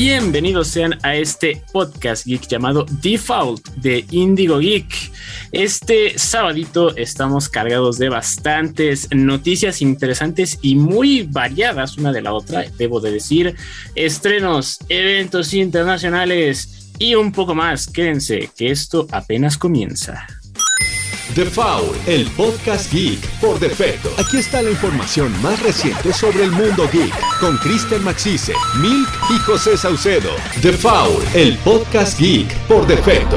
Bienvenidos sean a este podcast geek llamado Default de Indigo Geek. Este sabadito estamos cargados de bastantes noticias interesantes y muy variadas una de la otra, debo de decir, estrenos, eventos internacionales y un poco más. Quédense que esto apenas comienza. The Foul, el podcast geek por defecto. Aquí está la información más reciente sobre el mundo geek con Kristen Maxise, Milk y José Saucedo. The Foul, el podcast geek por defecto.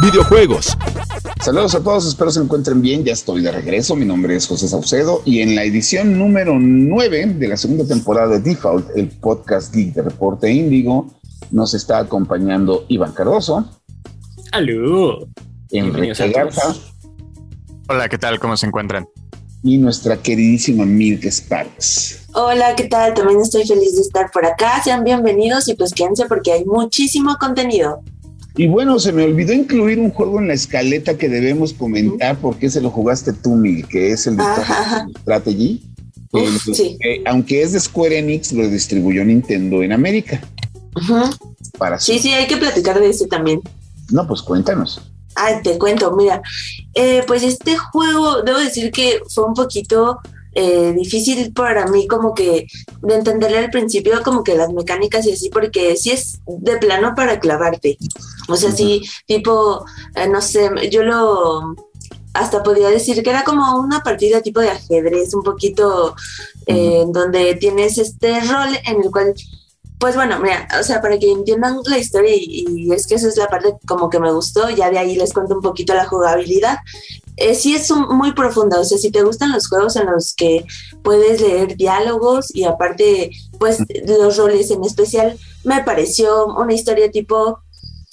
Videojuegos. Saludos a todos, espero se encuentren bien. Ya estoy de regreso. Mi nombre es José Saucedo y en la edición número 9 de la segunda temporada de Default, el podcast geek de Reporte Índigo, nos está acompañando Iván Cardoso. ¡Aló! Enrique Garza. Hola, ¿qué tal? ¿Cómo se encuentran? Y nuestra queridísima Milk Sparks. Hola, ¿qué tal? También estoy feliz de estar por acá. Sean bienvenidos y pues quédense porque hay muchísimo contenido. Y bueno, se me olvidó incluir un juego en la escaleta que debemos comentar porque se lo jugaste tú, Mil, que es el de Strategy. sí. aunque es de Square Enix, lo distribuyó Nintendo en América. Para sí, sí, hay que platicar de ese también. No, pues cuéntanos. Ah, te cuento, mira, eh, pues este juego, debo decir que fue un poquito eh, difícil para mí como que de entenderle al principio como que las mecánicas y así, porque si es de plano para clavarte. O sea, sí, tipo, eh, no sé, yo lo hasta podría decir que era como una partida tipo de ajedrez, un poquito donde tienes este rol en el cual pues bueno, mira, o sea, para que entiendan la historia y, es que esa es la parte como que me gustó, ya de ahí les cuento un poquito la jugabilidad. Eh, sí es muy profunda, o sea, si te gustan los juegos en los que puedes leer diálogos y aparte, pues los roles en especial, me pareció una historia tipo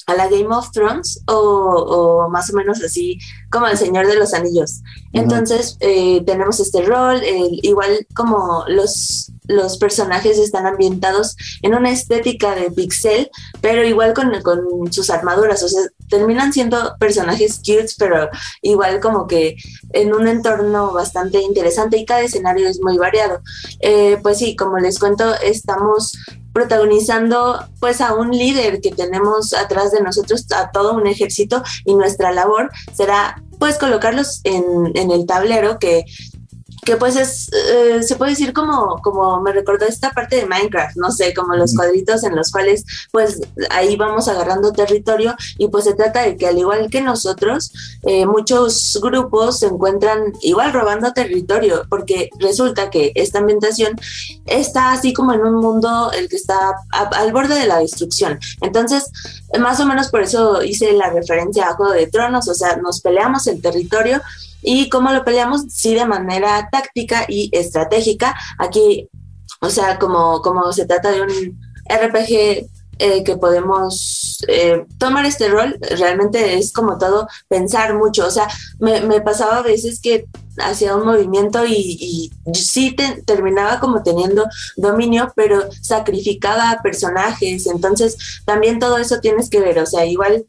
a la Game of Thrones o, más o menos así como el Señor de los Anillos. Entonces eh, tenemos este rol, igual como los, los personajes están ambientados en una estética de pixel, pero igual con, con sus armaduras, o sea, terminan siendo personajes cute, pero igual como que en un entorno bastante interesante y cada escenario es muy variado. Eh, pues sí, como les cuento, estamos protagonizando pues a un líder que tenemos atrás de nosotros, a todo un ejército y nuestra labor será pues colocarlos en, en el tablero que que pues es, eh, se puede decir como, como me recordó esta parte de Minecraft, no sé, como los cuadritos en los cuales pues ahí vamos agarrando territorio y pues se trata de que al igual que nosotros, eh, muchos grupos se encuentran igual robando territorio, porque resulta que esta ambientación está así como en un mundo el que está al borde de la destrucción. Entonces, más o menos por eso hice la referencia a Juego de Tronos, o sea, nos peleamos el territorio ¿Y cómo lo peleamos? Sí, de manera táctica y estratégica. Aquí, o sea, como, como se trata de un RPG eh, que podemos eh, tomar este rol, realmente es como todo pensar mucho. O sea, me, pasaba a veces que hacía un movimiento y, sí terminaba como teniendo dominio, pero sacrificaba personajes. Entonces, también todo eso tienes que ver. O sea, igual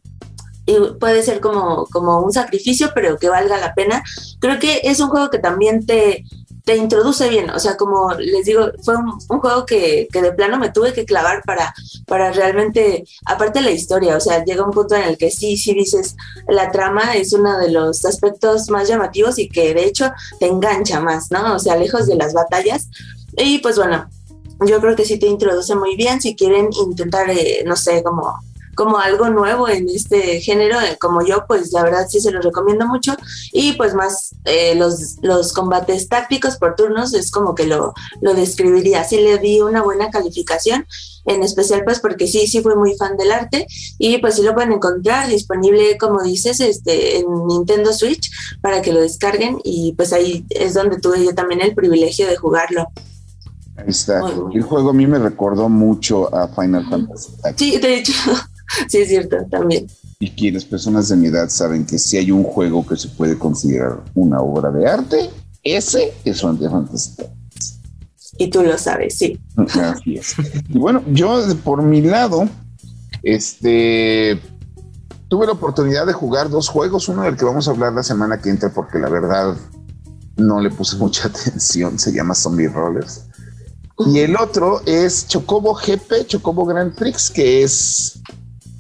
y puede ser como, como un sacrificio, pero que valga la pena. Creo que es un juego que también te, te introduce bien, o sea, como les digo, fue un, juego que, que, de plano me tuve que clavar para, para realmente, aparte la historia, o sea, llega un punto en el que sí, sí dices, la trama es uno de los aspectos más llamativos y que de hecho te engancha más, ¿no? O sea, lejos de las batallas. Y pues bueno, yo creo que sí te introduce muy bien si quieren intentar, eh, no sé, como como algo nuevo en este género, eh, como yo, pues la verdad sí se lo recomiendo mucho. Y pues más eh, los, los combates tácticos por turnos es como que lo, lo describiría. Sí le di una buena calificación, en especial pues porque sí, sí fui muy fan del arte y pues sí lo pueden encontrar disponible, como dices, este, en Nintendo Switch para que lo descarguen y pues ahí es donde tuve yo también el privilegio de jugarlo. Ahí está. El juego a mí me recordó mucho a Final Fantasy. Sí, de hecho, sí es cierto, también. Y quienes personas de mi edad saben que si hay un juego que se puede considerar una obra de arte, ese es Final Fantasy. Y tú lo sabes, sí. Así es. Y bueno, yo por mi lado, este, tuve la oportunidad de jugar dos juegos, uno del que vamos a hablar la semana que entra, porque la verdad no le puse mucha atención, se llama Zombie Rollers. Y el otro es Chocobo GP, Chocobo Grand Prix, que es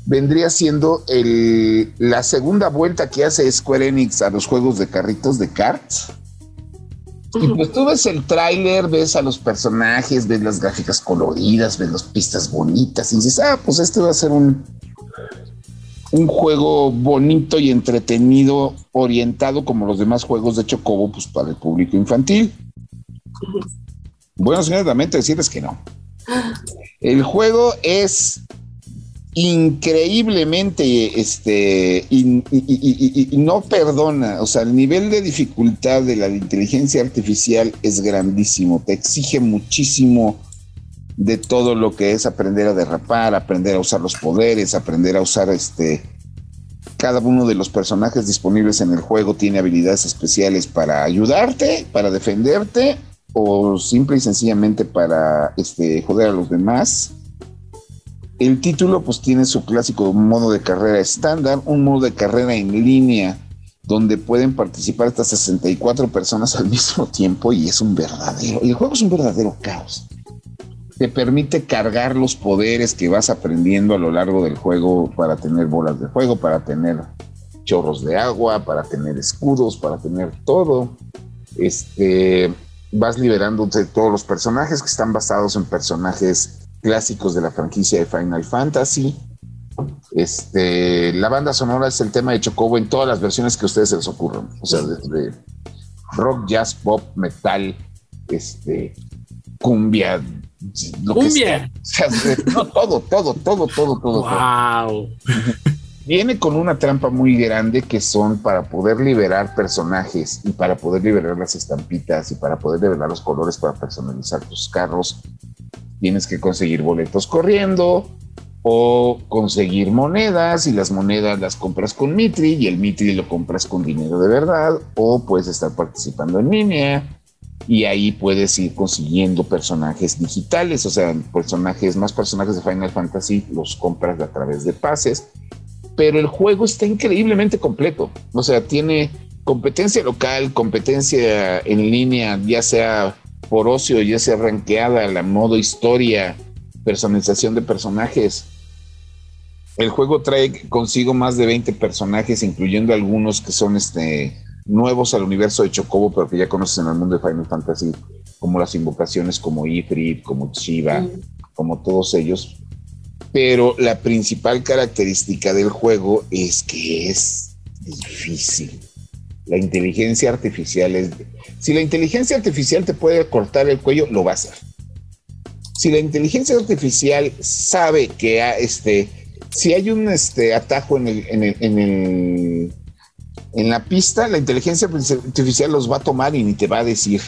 vendría siendo el, la segunda vuelta que hace Square Enix a los juegos de carritos de karts. Y pues tú ves el tráiler, ves a los personajes, ves las gráficas coloridas, ves las pistas bonitas y dices, ah, pues este va a ser un, un juego bonito y entretenido, orientado como los demás juegos de Chocobo, pues para el público infantil. Bueno, señores, lamento decirles que no. El juego es increíblemente, este, y, no perdona, o sea, el nivel de dificultad de la inteligencia artificial es grandísimo, te exige muchísimo de todo lo que es aprender a derrapar, aprender a usar los poderes, aprender a usar este, cada uno de los personajes disponibles en el juego tiene habilidades especiales para ayudarte, para defenderte o simple y sencillamente para este, joder a los demás. El título pues tiene su clásico modo de carrera estándar, un modo de carrera en línea donde pueden participar hasta 64 personas al mismo tiempo y es un verdadero, el juego es un verdadero caos. Te permite cargar los poderes que vas aprendiendo a lo largo del juego para tener bolas de fuego, para tener chorros de agua, para tener escudos, para tener todo. Este, vas liberando de todos los personajes que están basados en personajes clásicos de la franquicia de Final Fantasy. Este, la banda sonora es el tema de Chocobo en todas las versiones que a ustedes se les ocurran. O sea, desde rock, jazz, pop, metal, este, cumbia, lo cumbia. todo, todo, todo, todo, todo. Wow. Viene con una trampa muy grande que son para poder liberar personajes y para poder liberar las estampitas y para poder liberar los colores para personalizar tus carros. Tienes que conseguir boletos corriendo o conseguir monedas y las monedas las compras con Mitri y el Mitri lo compras con dinero de verdad o puedes estar participando en línea y ahí puedes ir consiguiendo personajes digitales, o sea, personajes, más personajes de Final Fantasy los compras a través de pases pero el juego está increíblemente completo. O sea, tiene competencia local, competencia en línea, ya sea por ocio, ya sea ranqueada, la modo historia, personalización de personajes. El juego trae consigo más de 20 personajes, incluyendo algunos que son este, nuevos al universo de Chocobo, pero que ya conoces en el mundo de Final Fantasy, como las invocaciones como Ifrit, como Shiva, mm. como todos ellos pero la principal característica del juego es que es difícil. La inteligencia artificial es... Si la inteligencia artificial te puede cortar el cuello, lo va a hacer. Si la inteligencia artificial sabe que este, si hay un este, atajo en, el, en, el, en, el, en la pista, la inteligencia artificial los va a tomar y ni te va a decir.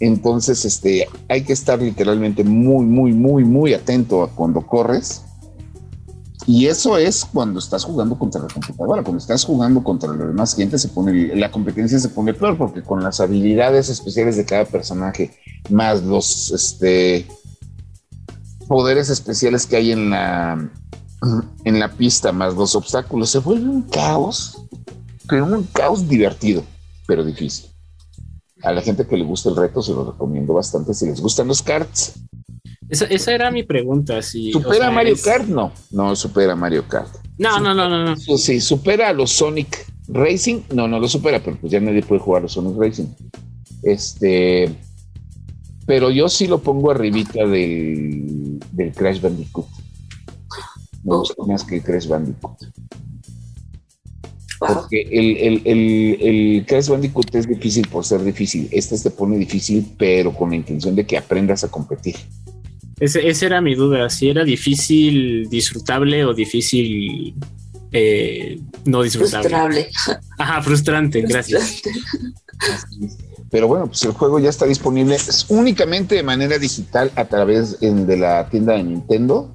Entonces, este, hay que estar literalmente muy, muy, muy, muy atento a cuando corres. Y eso es cuando estás jugando contra la computadora. Cuando estás jugando contra la demás gente, se pone, la competencia se pone peor porque con las habilidades especiales de cada personaje, más los este, poderes especiales que hay en la, en la pista, más los obstáculos, se vuelve un caos, pero un caos divertido, pero difícil a la gente que le gusta el reto se lo recomiendo bastante si les gustan los karts. Esa, era mi pregunta. Si, ¿Supera Mario Kart? No, no supera Mario Kart. No, no, no, no, no. Sí, supera a los Sonic Racing. No, no lo supera, pero pues ya nadie puede jugar a los Sonic Racing. Este, pero yo sí lo pongo arribita del, del Crash Bandicoot. Me gusta más que el Crash Bandicoot. Porque el, el, el, el Crash Bandicoot es difícil por ser difícil. Este se pone difícil, pero con la intención de que aprendas a competir. Ese, esa era mi duda, si era difícil disfrutable o difícil eh, no disfrutable. Frustrable. Ajá, frustrante, gracias. Pero bueno, pues el juego ya está disponible únicamente de manera digital a través de la tienda de Nintendo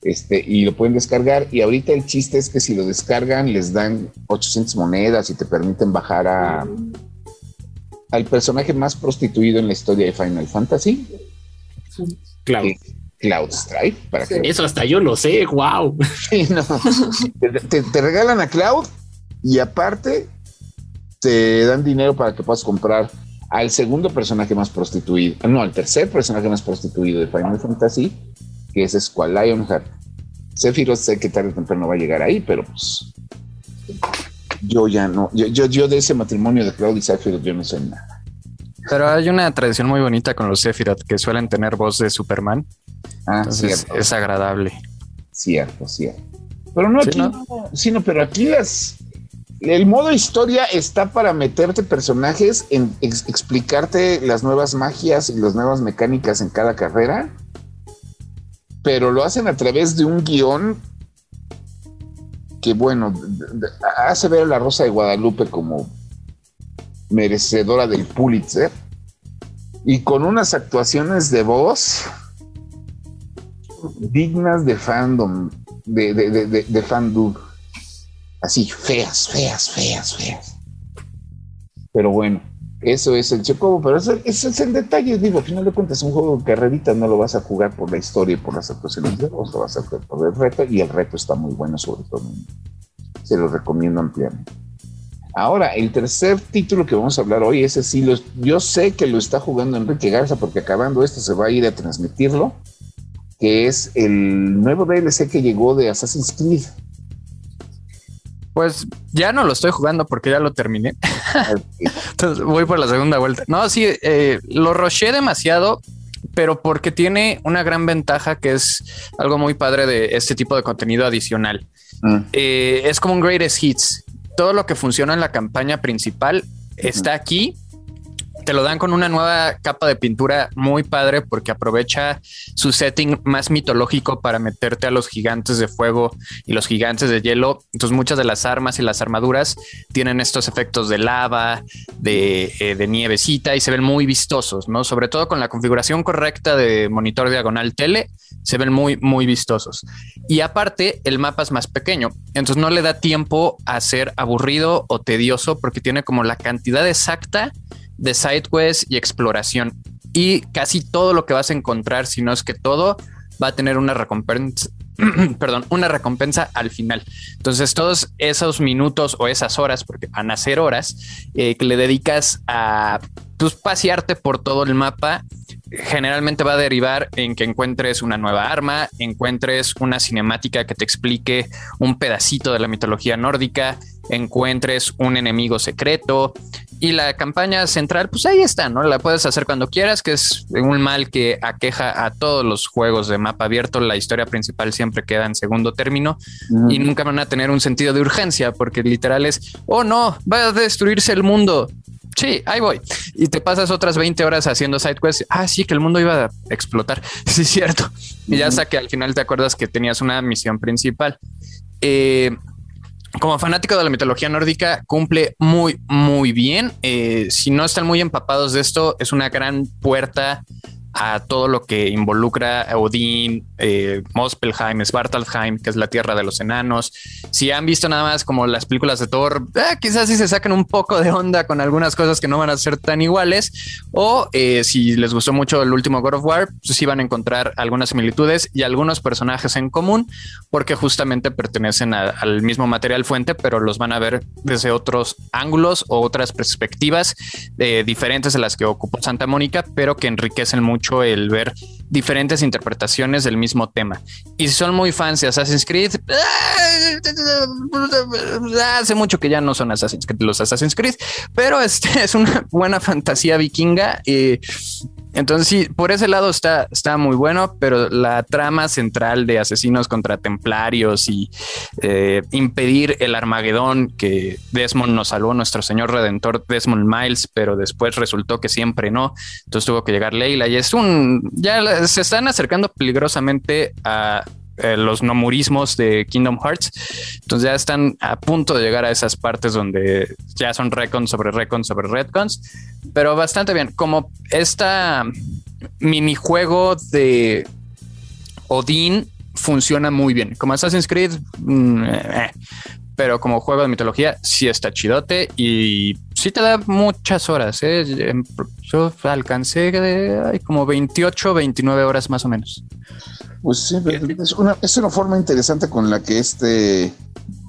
este, y lo pueden descargar. Y ahorita el chiste es que si lo descargan, les dan 800 monedas y te permiten bajar a, al personaje más prostituido en la historia de Final Fantasy. Cloud. Cloud. Para que... Eso hasta yo lo sé, wow. te, regalan a Cloud y aparte te dan dinero para que puedas comprar al segundo personaje más prostituido, no, al tercer personaje más prostituido de Final Fantasy, que es Squall Lionheart. Sephiroth sé que tarde o temprano va a llegar ahí, pero pues yo ya no, yo, yo, yo de ese matrimonio de Cloud y Sephiroth yo no sé nada. Pero hay una tradición muy bonita con los Sephiroth que suelen tener voz de Superman. Ah, Entonces cierto, es agradable. cierto, cierto. Pero no Sí, aquí, ¿no? no, sino, pero aquí las, el modo historia está para meterte personajes, en ex- explicarte las nuevas magias y las nuevas mecánicas en cada carrera, pero lo hacen a través de un guion que, bueno, hace ver a la Rosa de Guadalupe como merecedora del Pulitzer y con unas actuaciones de voz dignas de fandom, de, de, de, fandom. Así, feas, feas, feas, feas. Pero bueno, eso es el Chocobo, pero eso es el detalle, digo, al final de cuentas, un juego de carrerita no lo vas a jugar por la historia y por las actuaciones de voz, lo vas a jugar por el reto, y el reto está muy bueno, sobre todo. Se lo recomiendo ampliamente. Ahora, el tercer título que vamos a hablar hoy, ese sí, lo, yo sé que lo está jugando Enrique Garza, porque acabando esto se va a ir a transmitirlo, que es el nuevo DLC que llegó de Assassin's Creed. Pues ya no lo estoy jugando porque ya lo terminé. Entonces voy por la segunda vuelta. No, sí, eh, lo roché demasiado, pero porque tiene una gran ventaja que es algo muy padre de este tipo de contenido adicional. Mm. Eh, es como un greatest hits. Todo lo que funciona en la campaña principal está aquí. Te lo dan con una nueva capa de pintura muy padre porque aprovecha su setting más mitológico para meterte a los gigantes de fuego y los gigantes de hielo. Entonces muchas de las armas y las armaduras tienen estos efectos de lava, de, eh, de nievecita y se ven muy vistosos, ¿no? Sobre todo con la configuración correcta de monitor diagonal tele, se ven muy, muy vistosos. Y aparte, el mapa es más pequeño, entonces no le da tiempo a ser aburrido o tedioso porque tiene como la cantidad exacta de side quests y exploración. Y casi todo lo que vas a encontrar, si no es que todo, va a tener una recompensa. Perdón, una recompensa al final. Entonces, todos esos minutos o esas horas, porque van a ser horas, eh, que le dedicas a pues, pasearte por todo el mapa, generalmente va a derivar en que encuentres una nueva arma, encuentres una cinemática que te explique un pedacito de la mitología nórdica, encuentres un enemigo secreto y la campaña central, pues ahí está, ¿no? La puedes hacer cuando quieras, que es un mal que aqueja a todos los juegos de mapa abierto. La historia principal siempre queda en segundo término Mm. y nunca van a tener un sentido de urgencia porque literal es, oh no, va a destruirse el mundo. Sí, ahí voy. Y te pasas otras 20 horas haciendo side quests. Ah, sí, que el mundo iba a explotar. Sí, cierto. Y ya hasta que al final te acuerdas que tenías una misión principal. Eh, como fanático de la mitología nórdica, cumple muy, muy bien. Eh, si no están muy empapados de esto, es una gran puerta a todo lo que involucra a Odín, eh, Muspelheim, Svartalfheim, que es la tierra de los enanos. Si han visto nada más como las películas de Thor, eh, quizás sí se saquen un poco de onda con algunas cosas que no van a ser tan iguales. O eh, si les gustó mucho el último God of War, pues sí van a encontrar algunas similitudes y algunos personajes en común, porque justamente pertenecen a- al mismo material fuente, pero los van a ver desde otros ángulos o otras perspectivas eh, diferentes de las que ocupó Santa Mónica, pero que enriquecen mucho el ver diferentes interpretaciones del mismo tema. Y si son muy fans de Assassin's Creed, hace mucho que ya no son Assassin's Creed, los Assassin's Creed, pero este es una buena fantasía vikinga. Y entonces, sí, por ese lado está, está muy bueno, pero la trama central de asesinos contra templarios y eh, impedir el Armagedón que Desmond nos salvó, nuestro señor redentor Desmond Miles, pero después resultó que siempre no. Entonces tuvo que llegar Leila y es un. Ya se están acercando peligrosamente a eh, los nomurismos de Kingdom Hearts. Entonces ya están a punto de llegar a esas partes donde ya son recons sobre recons sobre retcons, pero bastante bien. Como esta minijuego de Odín funciona muy bien. Como Assassin's Creed, mm, eh, pero como juego de mitología sí está chidote y sí te da muchas horas. ¿eh? Em, Yo alcancé de, ay, como 28, 29 horas más o menos. Pues sí, es una, es una forma interesante con la que este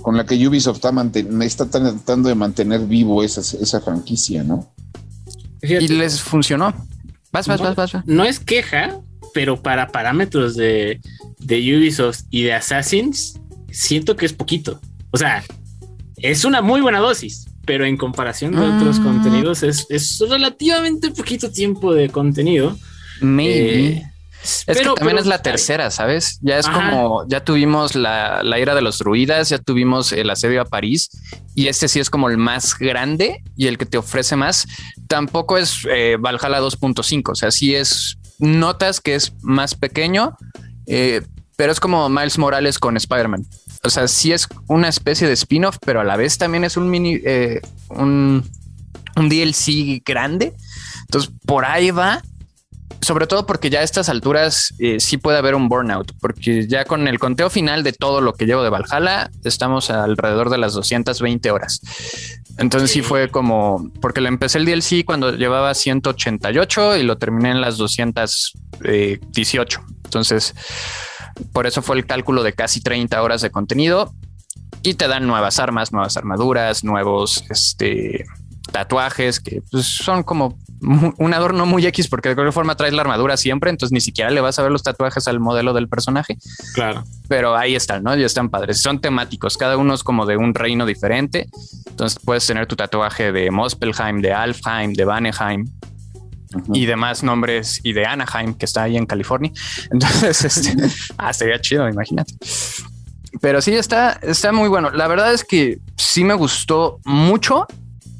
con la que Ubisoft está, manten está tratando de mantener vivo esa, esa franquicia, ¿no? y les funcionó. Vas, vas, vas, vas. No es queja, pero para parámetros de, de Ubisoft y de Assassins, siento que es poquito. O sea, es una muy buena dosis, pero en comparación de otros mm. contenidos es, es, relativamente poquito tiempo de contenido. Maybe. Eh, es que también es la tercera, ¿sabes? Ya es como, ya tuvimos la, la, ira de los druidas, ya tuvimos el asedio a París y este sí es como el más grande y el que te ofrece más. Tampoco es eh, Valhalla 2.5, o sea, sí es, notas que es más pequeño, eh, pero es como Miles Morales con Spider-Man. O sea, sí es una especie de spin-off, pero a la vez también es un mini, eh, un, un DLC grande. Entonces, por ahí va sobre todo porque ya a estas alturas eh, sí puede haber un burnout, porque ya con el conteo final de todo lo que llevo de Valhalla, estamos alrededor de las 220 horas. Entonces sí, fue como, porque lo empecé el DLC cuando llevaba 188 y lo terminé en las 218. Entonces, por eso fue el cálculo de casi 30 horas de contenido y te dan nuevas armas, nuevas armaduras, nuevos, este, tatuajes que pues, son como un adorno muy X porque de cualquier forma traes la armadura siempre, entonces ni siquiera le vas a ver los tatuajes al modelo del personaje. Claro. Pero ahí están, ¿no? Ya están padres. Son temáticos, cada uno es como de un reino diferente. Entonces puedes tener tu tatuaje de Mospelheim, de Alfheim, de Vanheim, y demás nombres y de Anaheim que está ahí en California. Entonces, este, ah, sería chido, imagínate. Pero sí está, está muy bueno. La verdad es que sí me gustó mucho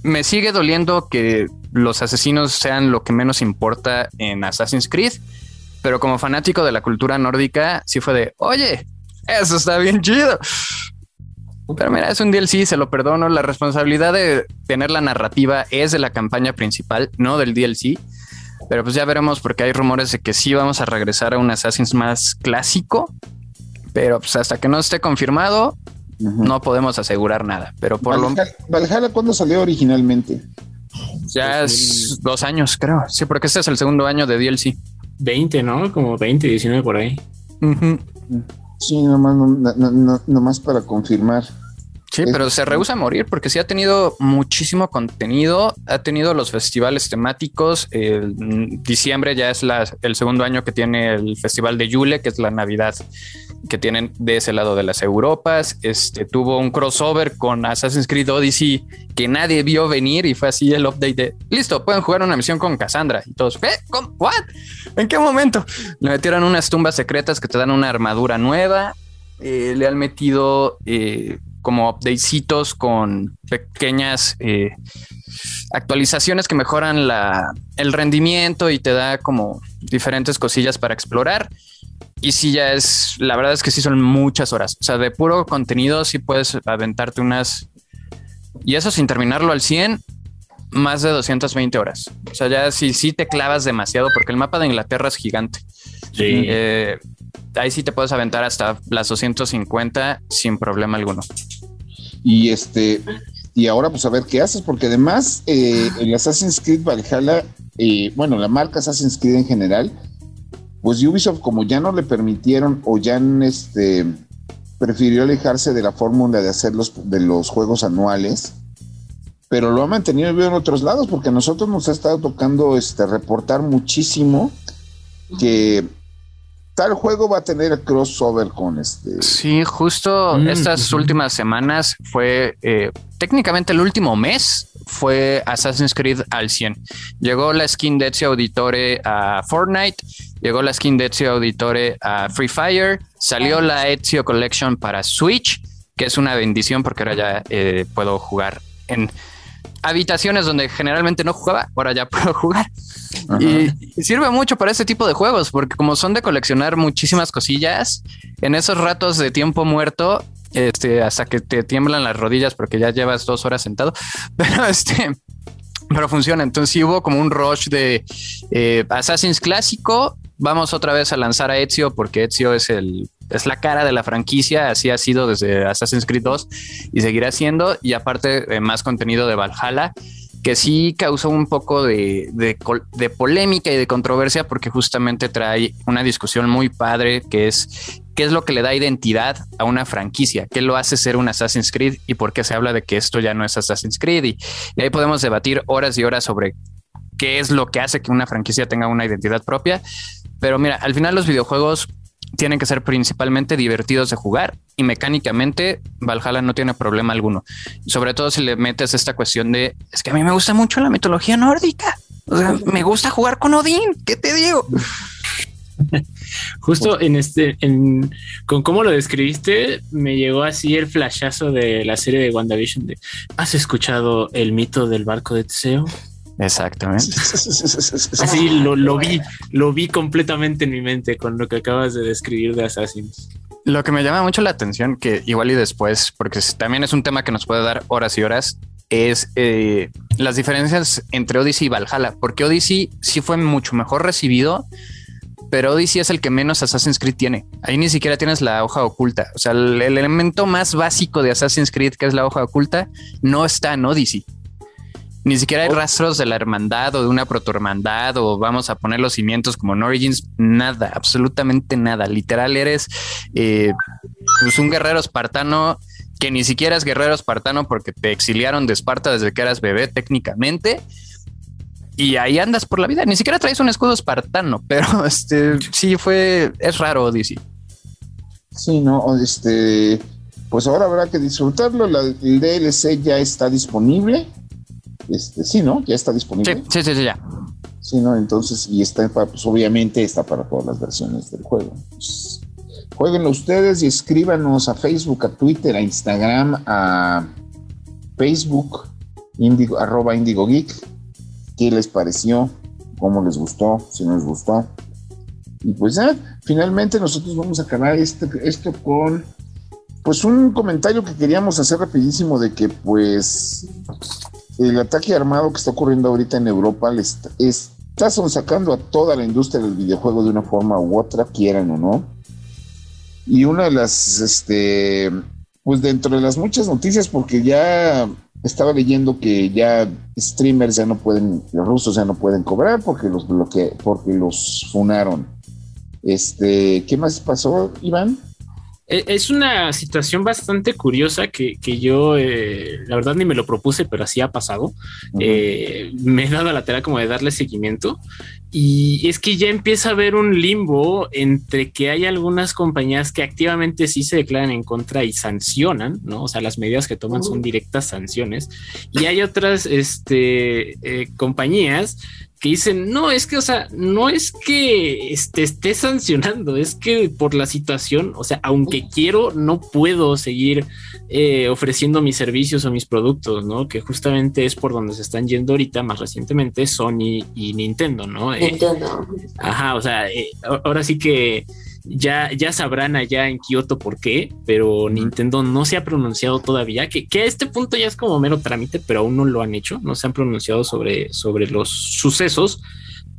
me sigue doliendo que los asesinos sean lo que menos importa en Assassin's Creed, pero como fanático de la cultura nórdica, sí fue de, oye, eso está bien chido. Pero mira, es un DLC, se lo perdono. La responsabilidad de tener la narrativa es de la campaña principal, no del DLC. Pero pues ya veremos porque hay rumores de que sí vamos a regresar a un Assassin's más clásico. Pero pues hasta que no esté confirmado, no podemos asegurar nada, pero por lo Valhalla, ¿cuándo salió originalmente? Ya es dos años, creo. Sí, porque este es el segundo año de DLC. 20, ¿no? Como 20, 19 por ahí. Sí, nomás, nomás para confirmar. Sí, pero se rehúsa a morir porque sí ha tenido muchísimo contenido, ha tenido los festivales temáticos. El diciembre ya es el segundo año que tiene el festival de Yule, que es la Navidad que tienen de ese lado de las Europas. Este tuvo un crossover con Assassin's Creed Odyssey que nadie vio venir y fue así el update de listo, pueden jugar una misión con Cassandra y todos. ¿Qué? ¿What? ¿En qué momento? Le metieron unas tumbas secretas que te dan una armadura nueva. Eh, le han metido eh, como updatecitos con pequeñas eh, actualizaciones que mejoran la, el rendimiento y te da como diferentes cosillas para explorar. Y si ya es, la verdad es que sí son muchas horas. O sea, de puro contenido sí puedes aventarte unas... Y eso sin terminarlo al 100, más de 220 horas. O sea, ya si sí te clavas demasiado, porque el mapa de Inglaterra es gigante. Sí. Eh, ahí sí te puedes aventar hasta las 250 sin problema alguno. Y este, y ahora pues a ver qué haces, porque además eh, el Assassin's Creed Valhalla, eh, bueno, la marca Assassin's Creed en general, pues Ubisoft como ya no le permitieron o ya este, prefirió alejarse de la fórmula de hacer los, de los juegos anuales, pero lo ha mantenido en otros lados, porque a nosotros nos ha estado tocando este, reportar muchísimo que tal juego va a tener crossover con este. Sí, justo mm, estas últimas semanas fue eh, técnicamente el último mes fue Assassin's Creed al 100. Llegó la skin de Ezio Auditore a Fortnite, llegó la skin de Ezio Auditore a Free Fire, salió la Ezio Collection para Switch, que es una bendición porque ahora ya eh, puedo jugar en habitaciones donde generalmente no jugaba, ahora ya puedo jugar. Y, sirve mucho para este tipo de juegos, porque como son de coleccionar muchísimas cosillas, en esos ratos de tiempo muerto, este, hasta que te tiemblan las rodillas porque ya llevas dos horas sentado, pero este, pero funciona. Entonces sí hubo como un rush de eh, Assassin's clásico. Vamos otra vez a lanzar a Ezio porque Ezio es el es la cara de la franquicia, así ha sido desde Assassin's Creed 2 y seguirá siendo. Y aparte, eh, más contenido de Valhalla, que sí causó un poco de, de, polémica y de controversia porque justamente trae una discusión muy padre que es ¿Qué es lo que le da identidad a una franquicia? ¿Qué lo hace ser un Assassin's Creed y por qué se habla de que esto ya no es Assassin's Creed? Y, y ahí podemos debatir horas y horas sobre qué es lo que hace que una franquicia tenga una identidad propia. Pero mira, al final los videojuegos tienen que ser principalmente divertidos de jugar y mecánicamente Valhalla no tiene problema alguno. Sobre todo si le metes esta cuestión de es que a mí me gusta mucho la mitología nórdica. O sea, me gusta jugar con Odín. ¿Qué te digo? Justo en este, en, con cómo lo describiste, me llegó así el flashazo de la serie de WandaVision ¿Has escuchado el mito del barco de Teseo? Exactamente. Así lo, lo, vi, lo vi completamente en mi mente con lo que acabas de describir de Assassins. Lo que me llama mucho la atención, que igual y después, porque también es un tema que nos puede dar horas y horas, es eh, las diferencias entre Odyssey y Valhalla, porque Odyssey sí fue mucho mejor recibido, pero Odyssey es el que menos Assassin's Creed tiene. Ahí ni siquiera tienes la hoja oculta. O sea, el, el elemento más básico de Assassin's Creed, que es la hoja oculta, no está en Odyssey. Ni siquiera hay rastros de la hermandad o de una protohermandad o vamos a poner los cimientos como en Origins. Nada, absolutamente nada. Literal eres eh, pues un guerrero espartano que ni siquiera es guerrero espartano porque te exiliaron de Esparta desde que eras bebé técnicamente. Y ahí andas por la vida. Ni siquiera traes un escudo espartano, pero este sí fue, es raro Odyssey. Sí, no, este, pues ahora habrá que disfrutarlo. La, el DLC ya está disponible. Este, sí, ¿no? Ya está disponible. Sí, sí, sí, ya. Sí, ¿no? Entonces, y está, para, pues obviamente está para todas las versiones del juego. Pues, jueguenlo ustedes y escríbanos a Facebook, a Twitter, a Instagram, a Facebook, indigo, arroba Indigo Geek. ¿Qué les pareció? ¿Cómo les gustó? Si no les gustó. Y pues ya, finalmente nosotros vamos a acabar este, esto con pues un comentario que queríamos hacer rapidísimo de que pues el ataque armado que está ocurriendo ahorita en Europa le está, está sacando a toda la industria del videojuego de una forma u otra, quieran o no. Y una de las, este, pues dentro de las muchas noticias, porque ya estaba leyendo que ya streamers ya no pueden, los rusos ya no pueden cobrar porque los bloque, porque los funaron. Este, ¿qué más pasó, Iván? Es una situación bastante curiosa que, que yo, eh, la verdad, ni me lo propuse, pero así ha pasado. Uh -huh. eh, me he dado a la tarea como de darle seguimiento. Y es que ya empieza a haber un limbo entre que hay algunas compañías que activamente sí se declaran en contra y sancionan, ¿no? O sea, las medidas que toman son directas sanciones. Y hay otras este, eh, compañías que dicen, no, es que, o sea, no es que te esté sancionando, es que por la situación, o sea, aunque quiero, no puedo seguir eh, ofreciendo mis servicios o mis productos, ¿no? Que justamente es por donde se están yendo ahorita, más recientemente, Sony y Nintendo, ¿no? Nintendo. Eh, ajá, o sea, eh, ahora sí que ya, ya sabrán allá en Kioto por qué, pero Nintendo no se ha pronunciado todavía, que, que, a este punto ya es como mero trámite, pero aún no lo han hecho, no se han pronunciado sobre, sobre los sucesos,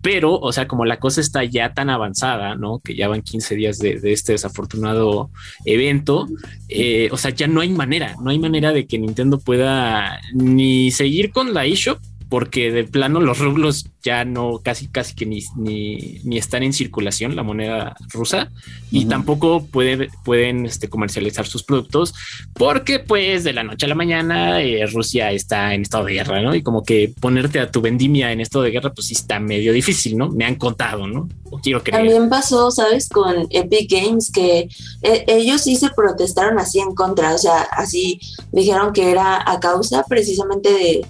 pero, o sea, como la cosa está ya tan avanzada, ¿no? Que ya van 15 días de, este desafortunado evento, eh, o sea, ya no hay manera, no hay manera de que Nintendo pueda ni seguir con la eShop, porque de plano los rublos ya no casi casi que ni, ni, ni están en circulación la moneda rusa y uh -huh. tampoco puede, pueden este, comercializar sus productos porque pues de la noche a la mañana eh, Rusia está en estado de guerra, ¿no? Y como que ponerte a tu vendimia en estado de guerra pues sí está medio difícil, ¿no? Me han contado, ¿no? O quiero creer. También pasó, ¿sabes? Con Epic Games que eh, ellos sí se protestaron así en contra, o sea, así dijeron que era a causa precisamente de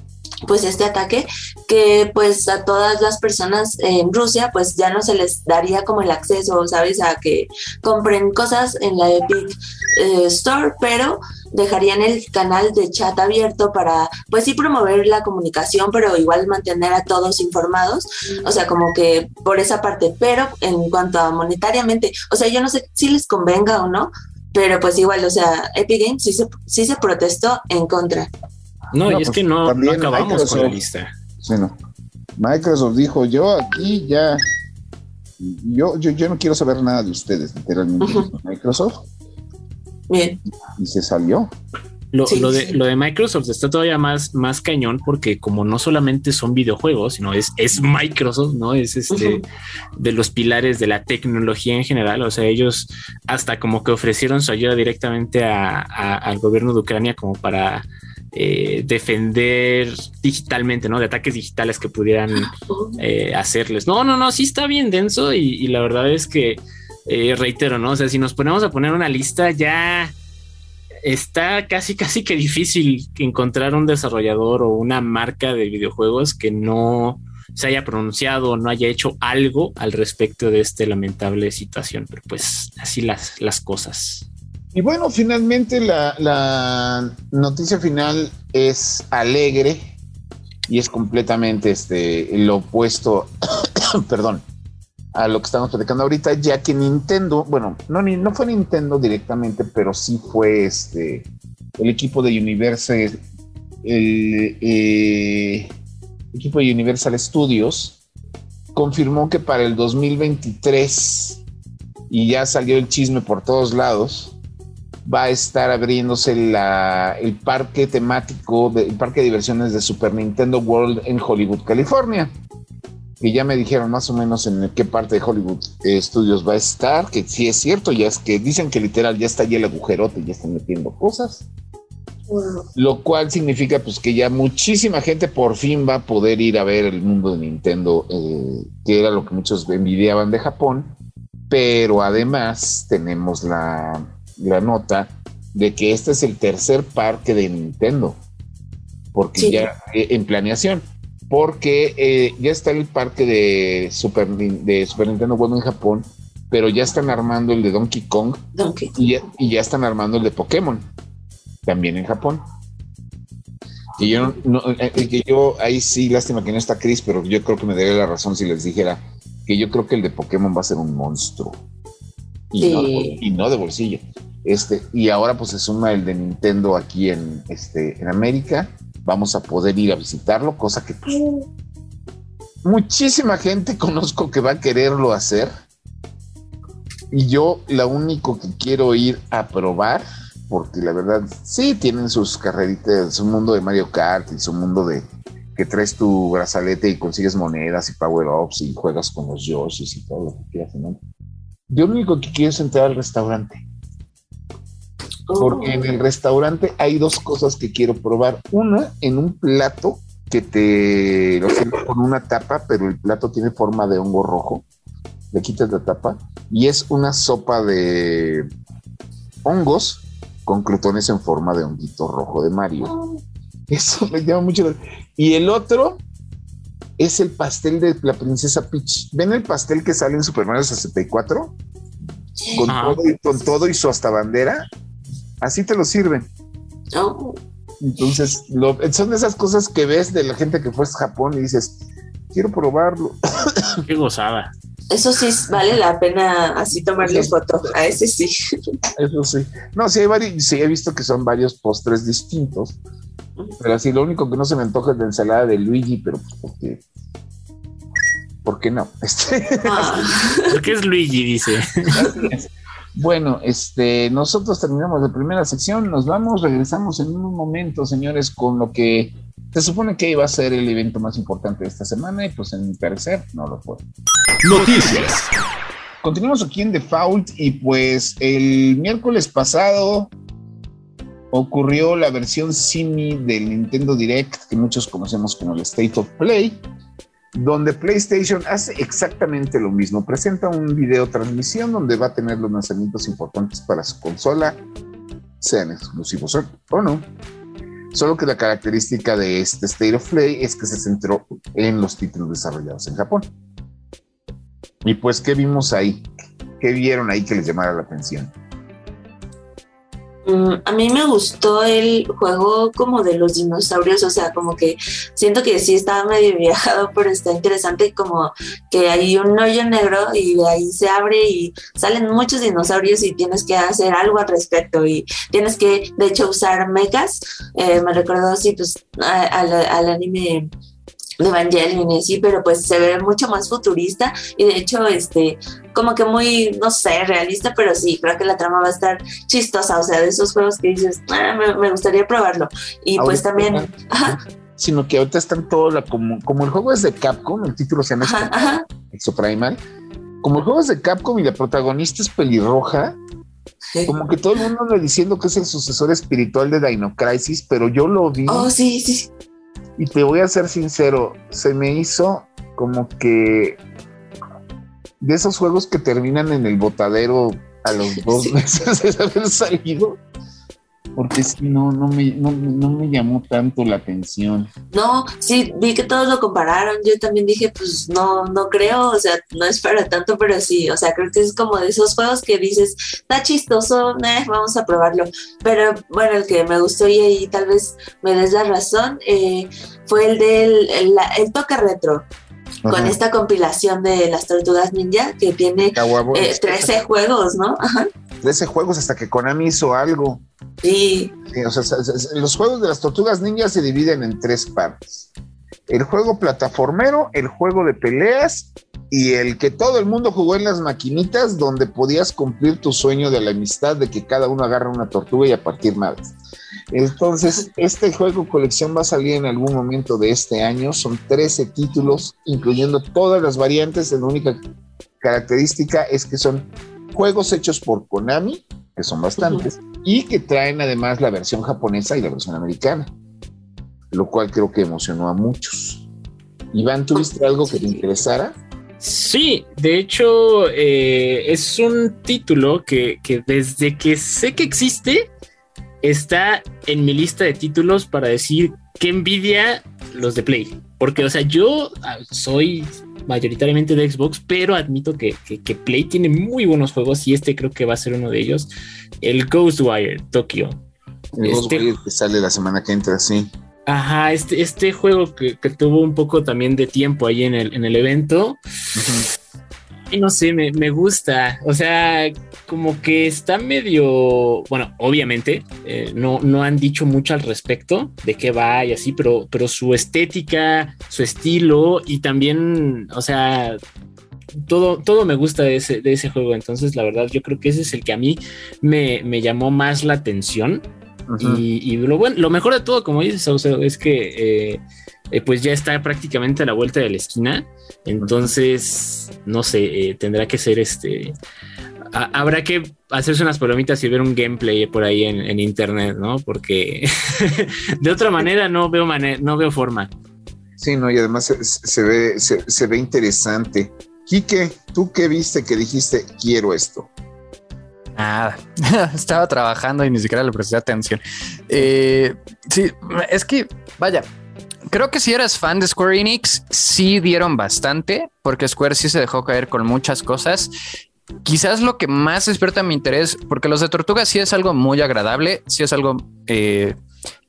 pues este ataque que pues a todas las personas en Rusia pues ya no se les daría como el acceso, ¿sabes? A que compren cosas en la Epic eh, Store, pero dejarían el canal de chat abierto para pues sí promover la comunicación, pero igual mantener a todos informados, o sea, como que por esa parte, pero en cuanto a monetariamente, o sea, yo no sé si les convenga o no, pero pues igual, o sea, Epic Games sí se, sí se protestó en contra. No, no, y es pues que no, no acabamos con la lista. Sí, no. Microsoft dijo, yo aquí ya, yo, yo, yo no quiero saber nada de ustedes, literalmente. Uh -huh. Microsoft. Bien. Y se salió. Lo, de, lo de Microsoft está todavía más, más cañón porque como no solamente son videojuegos, sino es, es Microsoft, ¿no? Es este de los pilares de la tecnología en general. O sea, ellos hasta como que ofrecieron su ayuda directamente al gobierno de Ucrania como para eh, defender digitalmente, ¿no? De ataques digitales que pudieran eh, hacerles. No, no, no, sí está bien denso y, la verdad es que, eh, reitero, ¿no? O sea, si nos ponemos a poner una lista ya está casi, casi que difícil encontrar un desarrollador o una marca de videojuegos que no se haya pronunciado o no haya hecho algo al respecto de esta lamentable situación. Pero pues así las, las cosas. Y bueno, finalmente la, noticia final es alegre y es completamente este, lo opuesto, perdón, a lo que estamos platicando ahorita, ya que Nintendo, bueno, no, no fue Nintendo directamente, pero sí fue este, el equipo de Universal, el eh, equipo de Universal Studios, confirmó que para el 2023, y ya salió el chisme por todos lados, va a estar abriéndose el parque temático, el parque de diversiones de Super Nintendo World en Hollywood, California que ya me dijeron más o menos en qué parte de Hollywood eh, Studios va a estar, que sí es cierto, ya es que dicen que literal ya está allí el agujerote, ya están metiendo cosas. Lo cual significa pues que ya muchísima gente por fin va a poder ir a ver el mundo de Nintendo, eh, que era lo que muchos envidiaban de Japón, pero además tenemos la, la nota de que este es el tercer parque de Nintendo, porque ya eh, en planeación porque eh, ya está el parque de Super, de Super Nintendo bueno en Japón, pero ya están armando el de Donkey Kong Y, ya, están armando el de Pokémon, también en Japón. Y yo, no, eh, que yo ahí sí, lástima que no está Chris, pero yo creo que me daría la razón si les dijera que yo creo que el de Pokémon va a ser un monstruo. Y, no, y no de bolsillo. Este, y ahora pues se suma el de Nintendo aquí en, este, en América vamos a poder ir a visitarlo, cosa que pues, muchísima gente conozco que va a quererlo hacer. Y yo la único que quiero ir a probar, porque la verdad sí tienen sus carreritas, su mundo de Mario Kart y su mundo de que traes tu brazalete y consigues monedas y power-ups y juegas con los Yoshis y todo lo que quieras, ¿no? Yo lo único que quiero es entrar al restaurante porque en el restaurante hay dos cosas que quiero probar. Una, en un plato que te lo sirve con una tapa, pero el plato tiene forma de hongo rojo. Le quitas la tapa y es una sopa de hongos con crutones en forma de honguito rojo de Mario. Eso me llama mucho. Y el otro es el pastel de la princesa Peach. ¿Ven el pastel que sale en Super Mario 64? Con todo, y, con todo y su hasta bandera así te lo sirven. Oh. Entonces, son esas cosas que ves de la gente que fue a Japón y dices, quiero probarlo. Qué gozada. Eso sí vale la pena así tomarle foto. A ese sí. Eso sí. No, sí, hay varios, sí he visto que son varios postres distintos. Pero así, lo único que no se me antoja es la ensalada de Luigi, pero pues porque. ¿Por qué no? Este, ah. Porque es Luigi, dice. Bueno, este, nosotros terminamos la primera sección, nos vamos, regresamos en un momento, señores, con lo que se supone que iba a ser el evento más importante de esta semana y pues en mi parecer no lo fue. Noticias. Continuamos aquí en Default y pues el miércoles pasado ocurrió la versión Simi del Nintendo Direct que muchos conocemos como el State of Play donde PlayStation hace exactamente lo mismo. Presenta un video transmisión donde va a tener los lanzamientos importantes para su consola, sean exclusivos o no. Solo que la característica de este State of Play es que se centró en los títulos desarrollados en Japón. Y pues, ¿qué vimos ahí? ¿Qué vieron ahí que les llamara la atención? Mm, a mí me gustó el juego como de los dinosaurios, o sea, como que siento que sí estaba medio viajado, pero está interesante como que hay un hoyo negro y de ahí se abre y salen muchos dinosaurios y tienes que hacer algo al respecto y tienes que, de hecho, usar mechas. Eh, me recordó así, pues, al, al anime Evangelion y sí, pero pues se ve mucho más futurista y de hecho, este, como que muy, no sé, realista, pero sí, creo que la trama va a estar chistosa, o sea, de esos juegos que dices, ah, me, gustaría probarlo. Y pues también... Sino que ahorita están todo la, como, como el juego es de Capcom, el título se llama Exoprimal, como el juego es de Capcom y la protagonista es pelirroja, como que todo el mundo anda diciendo que es el sucesor espiritual de Dino Crisis, pero yo lo vi. Oh, sí, sí. Y te voy a ser sincero, se me hizo como que de esos juegos que terminan en el botadero a los dos meses de haber salido porque sí, no, no me, no, me llamó tanto la atención. No, sí, vi que todos lo compararon. Yo también dije, pues no, no creo, o sea, no es para tanto, pero sí, o sea, creo que es como de esos juegos que dices, está chistoso, eh, vamos a probarlo. Pero bueno, el que me gustó y ahí tal vez me des la razón, eh, fue el del el, toque retro. Con esta compilación de las tortugas ninja que tiene 13 eh, juegos, ¿no? Ajá. 13 juegos hasta que Konami hizo algo. Sí. o sea, los juegos de las tortugas ninjas se dividen en tres partes. El juego plataformero, el juego de peleas y el que todo el mundo jugó en las maquinitas donde podías cumplir tu sueño de la amistad de que cada uno agarra una tortuga y a partir madres. Entonces, este juego colección va a salir en algún momento de este año. Son 13 títulos, incluyendo todas las variantes. La única característica es que son juegos hechos por Konami, que son bastantes, y que traen además la versión japonesa y la versión americana, lo cual creo que emocionó a muchos. Iván, ¿tuviste algo que te interesara? Sí, de hecho eh, es un título que, que, desde que sé que existe está en mi lista de títulos para decir que envidia los de Play. Porque, o sea, yo ah, soy mayoritariamente de Xbox, pero admito que, Play tiene muy buenos juegos y este creo que va a ser uno de ellos, el Ghostwire Tokyo. El Ghostwire este que sale la semana que entra, sí. Ajá, este, este juego que, tuvo un poco también de tiempo ahí en el, en el evento no sé, me, gusta. O sea, como que está medio. Bueno, obviamente, eh, no, no han dicho mucho al respecto de qué va y así, pero, pero su estética, su estilo y también, o sea, todo, todo me gusta de ese, de ese juego. Entonces, la verdad, yo creo que ese es el que a mí me, llamó más la atención. Y, lo bueno, lo mejor de todo, como dices, es que eh, eh, pues ya está prácticamente a la vuelta de la esquina. Entonces, no sé, eh, tendrá que ser este. habrá que hacerse unas palomitas y ver un gameplay por ahí en, internet, ¿no? Porque de otra manera no veo, no veo forma. Sí, no, y además se, ve, se, ve interesante. Quique, ¿tú qué viste que dijiste quiero esto? Nada, estaba trabajando y ni siquiera le presté atención. Eh, sí, es que, vaya, creo que si eras fan de Square Enix, sí dieron bastante, porque Square sí se dejó caer con muchas cosas. Quizás lo que más despierta mi interés, porque los de Tortuga sí es algo muy agradable, sí es algo eh,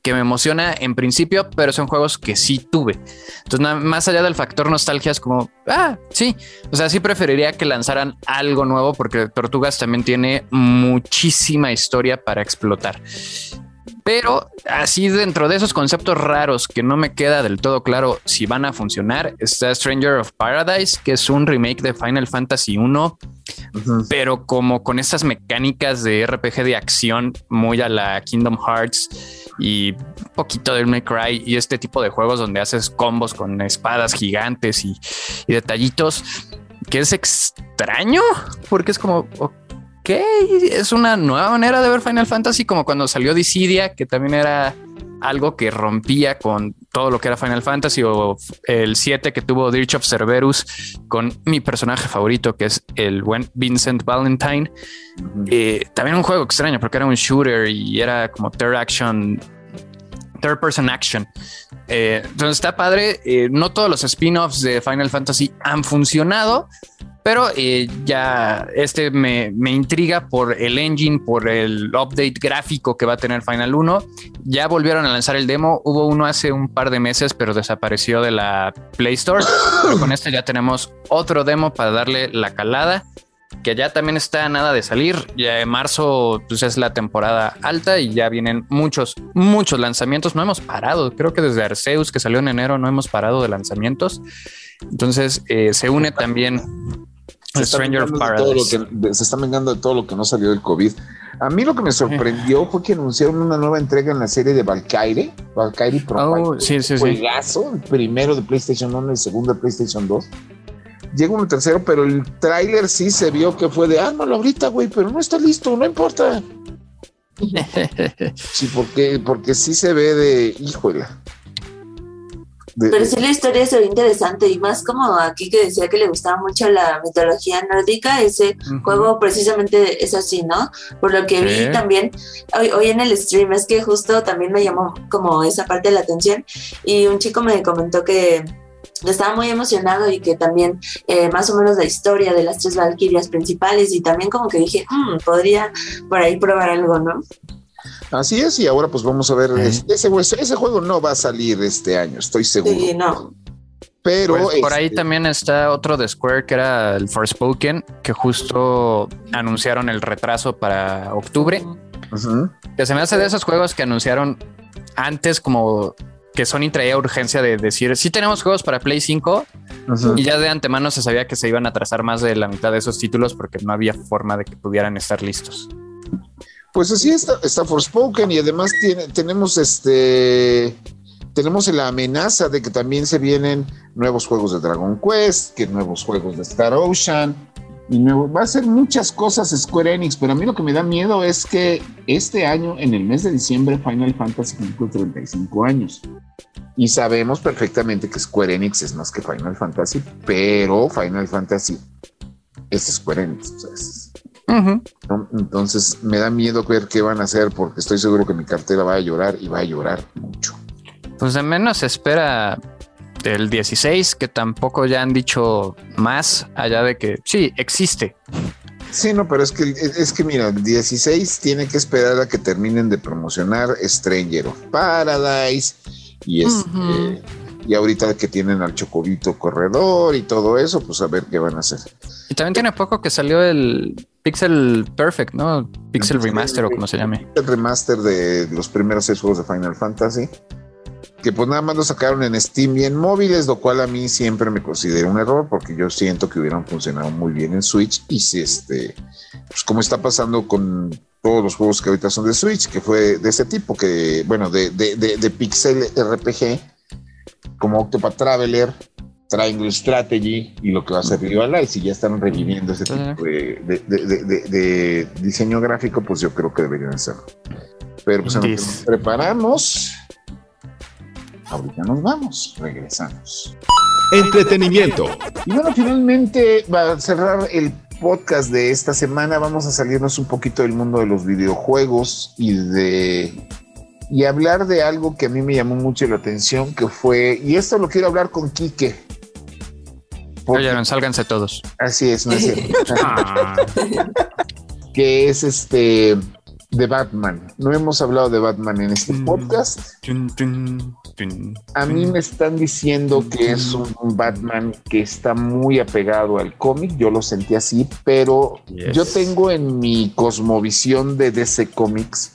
que me emociona en principio, pero son juegos que sí tuve. Entonces, más allá del factor nostalgia, es como, ah, sí. O sea, sí preferiría que lanzaran algo nuevo, porque Tortugas también tiene muchísima historia para explotar. Pero así dentro de esos conceptos raros que no me queda del todo claro si van a funcionar, está Stranger of Paradise, que es un remake de Final Fantasy 1, pero como con esas mecánicas de RPG de acción muy a la Kingdom Hearts y un poquito de May Cry y este tipo de juegos donde haces combos con espadas gigantes y, detallitos que es extraño porque es como, es una nueva manera de ver Final Fantasy, como cuando salió Dissidia, que también era algo que rompía con todo lo que era Final Fantasy, o el 7 que tuvo Dirge of Cerberus con mi personaje favorito, que es el buen Vincent Valentine. Eh, también un juego extraño, porque era un shooter y era como third action, third person action. Eh, entonces está padre. Eh, no todos los spin-offs de Final Fantasy han funcionado, pero eh, ya este me, intriga por el engine, por el update gráfico que va a tener Final 1. Ya volvieron a lanzar el demo. Hubo uno hace un par de meses, pero desapareció de la Play Store. Pero con este ya tenemos otro demo para darle la calada. que ya también está nada de salir. Ya en marzo pues, es la temporada alta y ya vienen muchos, muchos lanzamientos. No hemos parado. Creo que desde Arceus, que salió en enero, no hemos parado de lanzamientos. Entonces eh, se une también se Stranger Paradise. se está vengando de todo lo que no salió del COVID. A mí lo que me sorprendió fue que anunciaron una nueva entrega en la serie de Valkyrie, Valkyrie Pro. Oh, sí, sí, sí. el primero de PlayStation 1, el segundo de PlayStation 2 llega un tercero, pero el tráiler sí se vio que fue de, ah, no, ahorita, güey, pero no está listo, no importa. sí, porque, porque sí se ve de, pero sí la historia se ve interesante y más como aquí que decía que le gustaba mucho la mitología nórdica, ese juego precisamente es así, ¿no? Por lo que vi también hoy, hoy en el stream, es que justo también me llamó como esa parte de la atención y un chico me comentó que estaba muy emocionado y que también eh, más o menos la historia de las tres Valkyrias principales y también como que dije, mm, podría por ahí probar algo, ¿no? Así es, y ahora pues vamos a ver, ese, ese, juego no va a salir este año, estoy seguro. Sí, no. Pero pues, por ahí este también está otro de Square que era el Forspoken, que justo anunciaron el retraso para octubre. Que se me hace de esos juegos que anunciaron antes como que Sony traía urgencia de decir, sí tenemos juegos para Play 5 y ya de antemano se sabía que se iban a trazar más de la mitad de esos títulos porque no había forma de que pudieran estar listos. Pues así está, está Forspoken y además tiene, tenemos este tenemos la amenaza de que también se vienen nuevos juegos de Dragon Quest, que nuevos juegos de Star Ocean, y va a ser muchas cosas Square Enix, pero a mí lo que me da miedo es que este año, en el mes de diciembre, Final Fantasy cumple 35 años. Y sabemos perfectamente que Square Enix es más que Final Fantasy, pero Final Fantasy es Square Enix. Entonces me da miedo ver qué van a hacer porque estoy seguro que mi cartera va a llorar y va a llorar mucho. Pues de menos espera el 16, que tampoco ya han dicho más allá de que sí, existe. Sí, no, pero es que, es que mira, el 16 tiene que esperar a que terminen de promocionar Stranger of Paradise y este, y ahorita que tienen al Chocobito Corredor y todo eso, pues a ver qué van a hacer. Y también tiene poco que salió el Pixel Perfect, ¿no? Pixel Remaster o como se llame. El remaster de los primeros seis juegos de Final Fantasy que pues nada más lo sacaron en Steam y en móviles, lo cual a mí siempre me considera un error porque yo siento que hubieran funcionado muy bien en Switch y si este, pues como está pasando con todos los juegos que ahorita son de Switch, que fue de ese tipo, que bueno, de, de, de, Pixel RPG, como Octopath Traveler, Triangle Strategy y lo que va a ser Rival y si ya están reviviendo ese tipo de, diseño gráfico, pues yo creo que deberían hacerlo. Pero pues nos preparamos Ahorita nos vamos, regresamos. Entretenimiento. Y bueno, finalmente, va a cerrar el podcast de esta semana, vamos a salirnos un poquito del mundo de los videojuegos y de y hablar de algo que a mí me llamó mucho la atención, que fue, y esto lo quiero hablar con Quique. Oye, sálganse todos. Así es, no es que es este de Batman. No hemos hablado de Batman en este podcast. A mí me están diciendo que es un Batman que está muy apegado al cómic. Yo lo sentí así, pero yo tengo en mi cosmovisión de DC Comics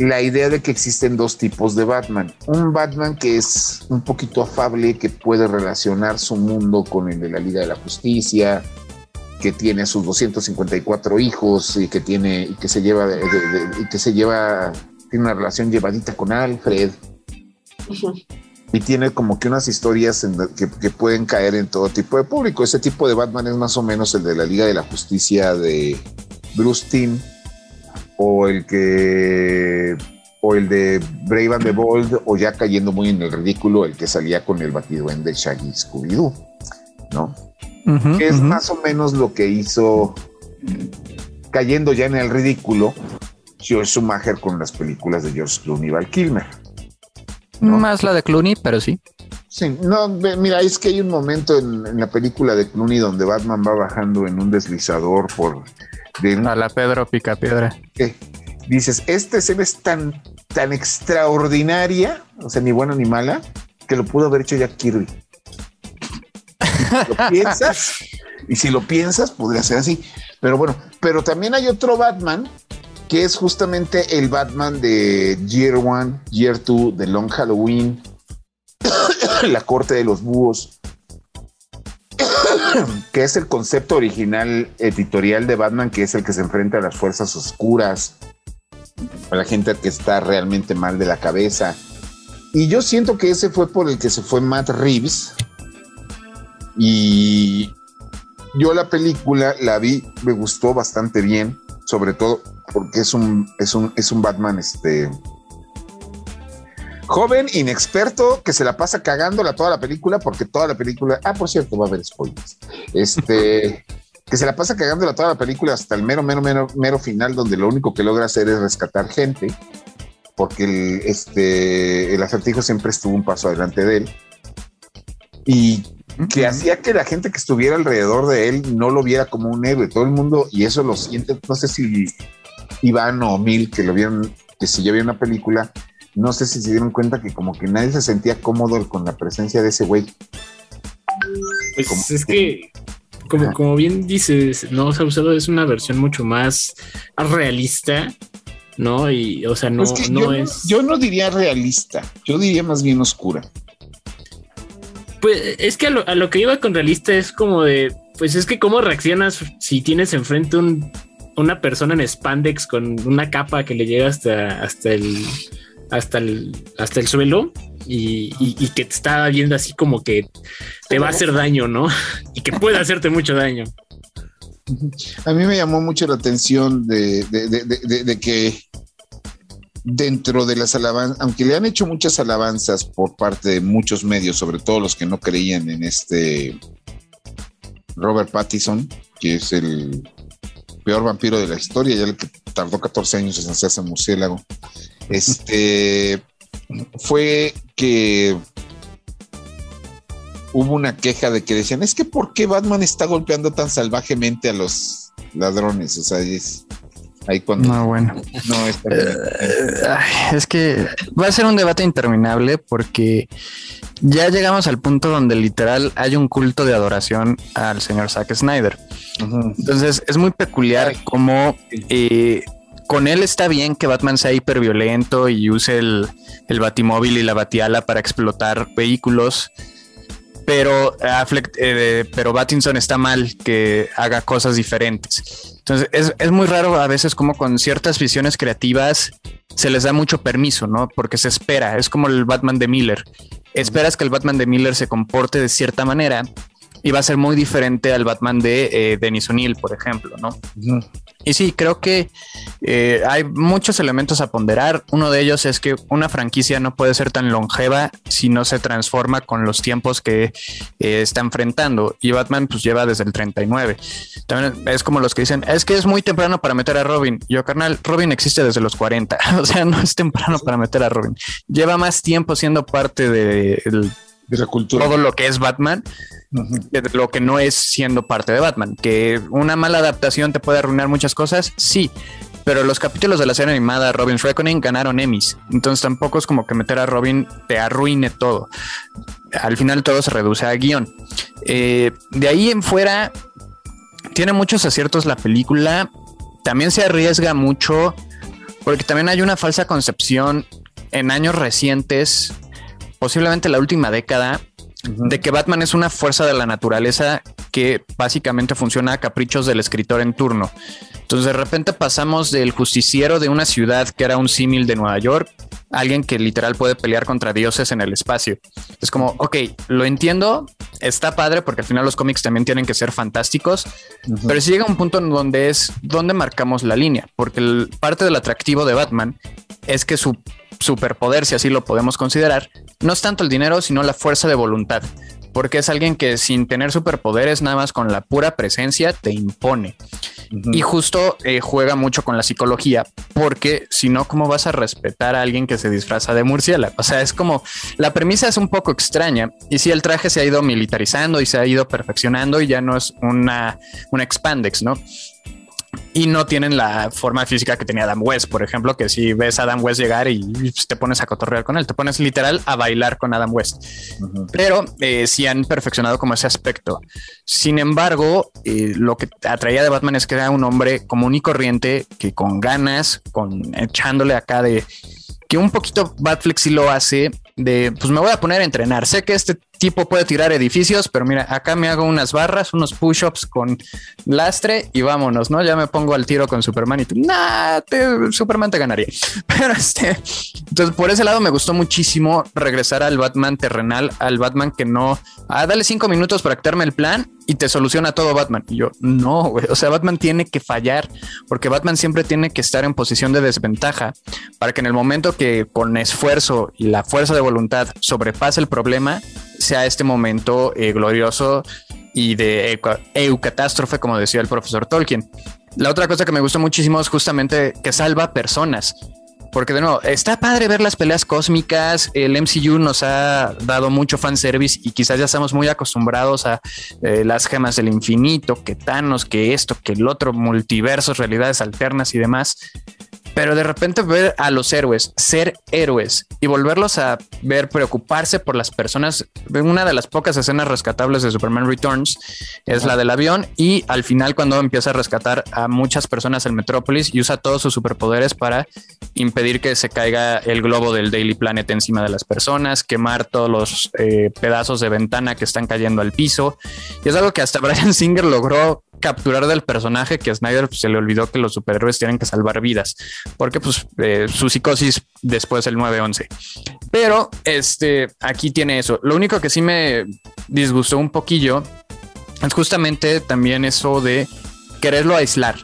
la idea de que existen dos tipos de Batman. Un Batman que es un poquito afable, que puede relacionar su mundo con el de la Liga de la Justicia, que tiene sus 254 hijos y que tiene y que se lleva y que se lleva tiene una relación llevadita con Alfred y tiene como que unas historias que, pueden caer en todo tipo de público. Ese tipo de Batman es más o menos el de la Liga de la Justicia de Bruce Timm o el que o el de Brave and the Bold o ya cayendo muy en el ridículo el que salía con el en de Shaggy Scooby Doo, ¿no? es más o menos lo que hizo cayendo ya en el ridículo George Schumacher con las películas de George Clooney y Val Kilmer. Más la de Clooney, pero sí. Sí, no, mira, es que hay un momento en, la película de Clooney donde Batman va bajando en un deslizador por... A la Pedro Picapiedra. Dices, esta escena es tan, tan extraordinaria, o sea, ni buena ni mala, que lo pudo haber hecho Jack Kirby. lo piensas Y si lo piensas, podría ser así. Pero bueno, pero también hay otro Batman que es justamente el Batman de Year One, Year Two, de Long Halloween, La Corte de los Búhos, que es el concepto original editorial de Batman, que es el que se enfrenta a las fuerzas oscuras, a la gente que está realmente mal de la cabeza. Y yo siento que ese fue por el que se fue Matt Reeves. Y yo la película la vi, me gustó bastante bien, sobre todo porque es un, es un, es un Batman este, joven, inexperto, que se la pasa cagándola toda la película, porque toda la película, ah, por cierto, va a haber spoilers. Este, que se la pasa cagándola toda la película hasta el mero, mero, mero, mero final, donde lo único que logra hacer es rescatar gente, porque el, este, el acertijo siempre estuvo un paso adelante de él. Y que hacía que la gente que estuviera alrededor de él no lo viera como un héroe. Todo el mundo, y eso lo siente, no sé si Iván o Mil, que lo vieron, que si ya vieron una película, no sé si se dieron cuenta que como que nadie se sentía cómodo con la presencia de ese güey. Pues es que, como, como bien dices, no, se ha usado es una versión mucho más realista, ¿no? Y, o sea, no, no es. yo no diría realista, yo diría más bien oscura. Pues es que a lo, a lo, que iba con realista es como de, pues es que cómo reaccionas si tienes enfrente un, una persona en spandex con una capa que le llega hasta, hasta el hasta el hasta el suelo y, y, que te está viendo así como que te va a hacer daño, ¿no? Y que puede hacerte mucho daño. A mí me llamó mucho la atención de, de, de, que dentro de las alabanzas, aunque le han hecho muchas alabanzas por parte de muchos medios, sobre todo los que no creían en este Robert Pattinson, que es el peor vampiro de la historia, ya el que tardó 14 años en hacerse murciélago, este fue que hubo una queja de que decían, es que ¿por qué Batman está golpeando tan salvajemente a los ladrones? O sea, es, Ahí cuando no, bueno. No, está eh, es que va a ser un debate interminable porque ya llegamos al punto donde literal hay un culto de adoración al señor Zack Snyder. Entonces es muy peculiar cómo eh, con él está bien que Batman sea hiperviolento y use el, batimóvil y la batiala para explotar vehículos pero Affleck, eh, pero Battinson está mal que haga cosas diferentes. Entonces es, es, muy raro a veces como con ciertas visiones creativas se les da mucho permiso, ¿no? Porque se espera, es como el Batman de Miller. Esperas que el Batman de Miller se comporte de cierta manera y va a ser muy diferente al Batman de eh, Denis O'Neill, por ejemplo, ¿no? Y sí, creo que eh, hay muchos elementos a ponderar. Uno de ellos es que una franquicia no puede ser tan longeva si no se transforma con los tiempos que eh, está enfrentando. Y Batman pues lleva desde el 39. También es como los que dicen, es que es muy temprano para meter a Robin. Yo, carnal, Robin existe desde los 40. o sea, no es temprano para meter a Robin. Lleva más tiempo siendo parte de, de la cultura. todo lo que es Batman lo que no es siendo parte de Batman. Que una mala adaptación te puede arruinar muchas cosas, sí. Pero los capítulos de la serie animada Robin's Reckoning ganaron Emmys. Entonces tampoco es como que meter a Robin te arruine todo. Al final todo se reduce a guion. Eh, de ahí en fuera, tiene muchos aciertos la película. También se arriesga mucho porque también hay una falsa concepción en años recientes, posiblemente la última década, de que Batman es una fuerza de la naturaleza que básicamente funciona a caprichos del escritor en turno. Entonces de repente pasamos del justiciero de una ciudad que era un símil de Nueva York, alguien que literal puede pelear contra dioses en el espacio. Es como, ok, lo entiendo, está padre porque al final los cómics también tienen que ser fantásticos, pero si llega un punto en donde es donde marcamos la línea, porque parte del atractivo de Batman es que su superpoder, si así lo podemos considerar, no es tanto el dinero, sino la fuerza de voluntad, porque es alguien que sin tener superpoderes, nada más con la pura presencia, te impone. Y justo eh, juega mucho con la psicología, porque si no, ¿cómo vas a respetar a alguien que se disfraza de murciélago? O sea, es como la premisa es un poco extraña. Y si el traje se ha ido militarizando y se ha ido perfeccionando y ya no es una, una expandex, ¿no? Y no tienen la forma física que tenía Adam West, por ejemplo, que si ves a Adam West llegar y pues, te pones a cotorrear con él, te pones literal a bailar con Adam West. Pero eh, sí han perfeccionado como ese aspecto. Sin embargo, eh, lo que atraía de Batman es que era un hombre común y corriente que con ganas, con echándole acá de que un poquito Batflex sí lo hace de pues me voy a poner a entrenar. Sé que este tipo puede tirar edificios, pero mira, acá me hago unas barras, unos push-ups con lastre y vámonos, ¿no? Ya me pongo al tiro con Superman y tú, nah, Superman te ganaría. Pero este, entonces por ese lado me gustó muchísimo regresar al Batman terrenal, al Batman que no, ah, dale cinco minutos para actarme el plan y te soluciona todo Batman. Y yo, no, güey, o sea, Batman tiene que fallar porque Batman siempre tiene que estar en posición de desventaja para que en el momento que con esfuerzo y la fuerza de voluntad sobrepase el problema, sea este momento eh, glorioso y de eucatástrofe, como decía el profesor Tolkien. La otra cosa que me gustó muchísimo es justamente que salva personas. Porque de nuevo, está padre ver las peleas cósmicas. El MCU nos ha dado mucho fanservice y quizás ya estamos muy acostumbrados a eh, las gemas del infinito, que Thanos, que esto, que el otro, multiversos, realidades alternas y demás. Pero de repente ver a los héroes ser héroes y volverlos a ver preocuparse por las personas. Una de las pocas escenas rescatables de Superman Returns es la del avión y al final cuando empieza a rescatar a muchas personas en Metrópolis y usa todos sus superpoderes para impedir que se caiga el globo del Daily Planet encima de las personas, quemar todos los eh, pedazos de ventana que están cayendo al piso. Y es algo que hasta Brian Singer logró capturar del personaje que a Snyder pues, se le olvidó que los superhéroes tienen que salvar vidas, porque pues eh, su psicosis después del 9-11. Pero este, aquí tiene eso. Lo único que sí me disgustó un poquillo es justamente también eso de quererlo aislar.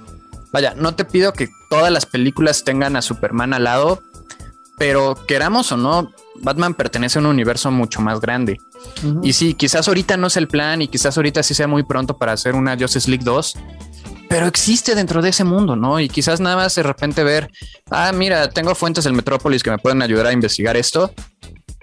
Vaya, no te pido que todas las películas tengan a Superman al lado, pero queramos o no, Batman pertenece a un universo mucho más grande. Y sí, quizás ahorita no es el plan y quizás ahorita sí sea muy pronto para hacer una Justice League 2, pero existe dentro de ese mundo, ¿no? Y quizás nada más de repente ver, ah, mira, tengo fuentes del Metrópolis que me pueden ayudar a investigar esto.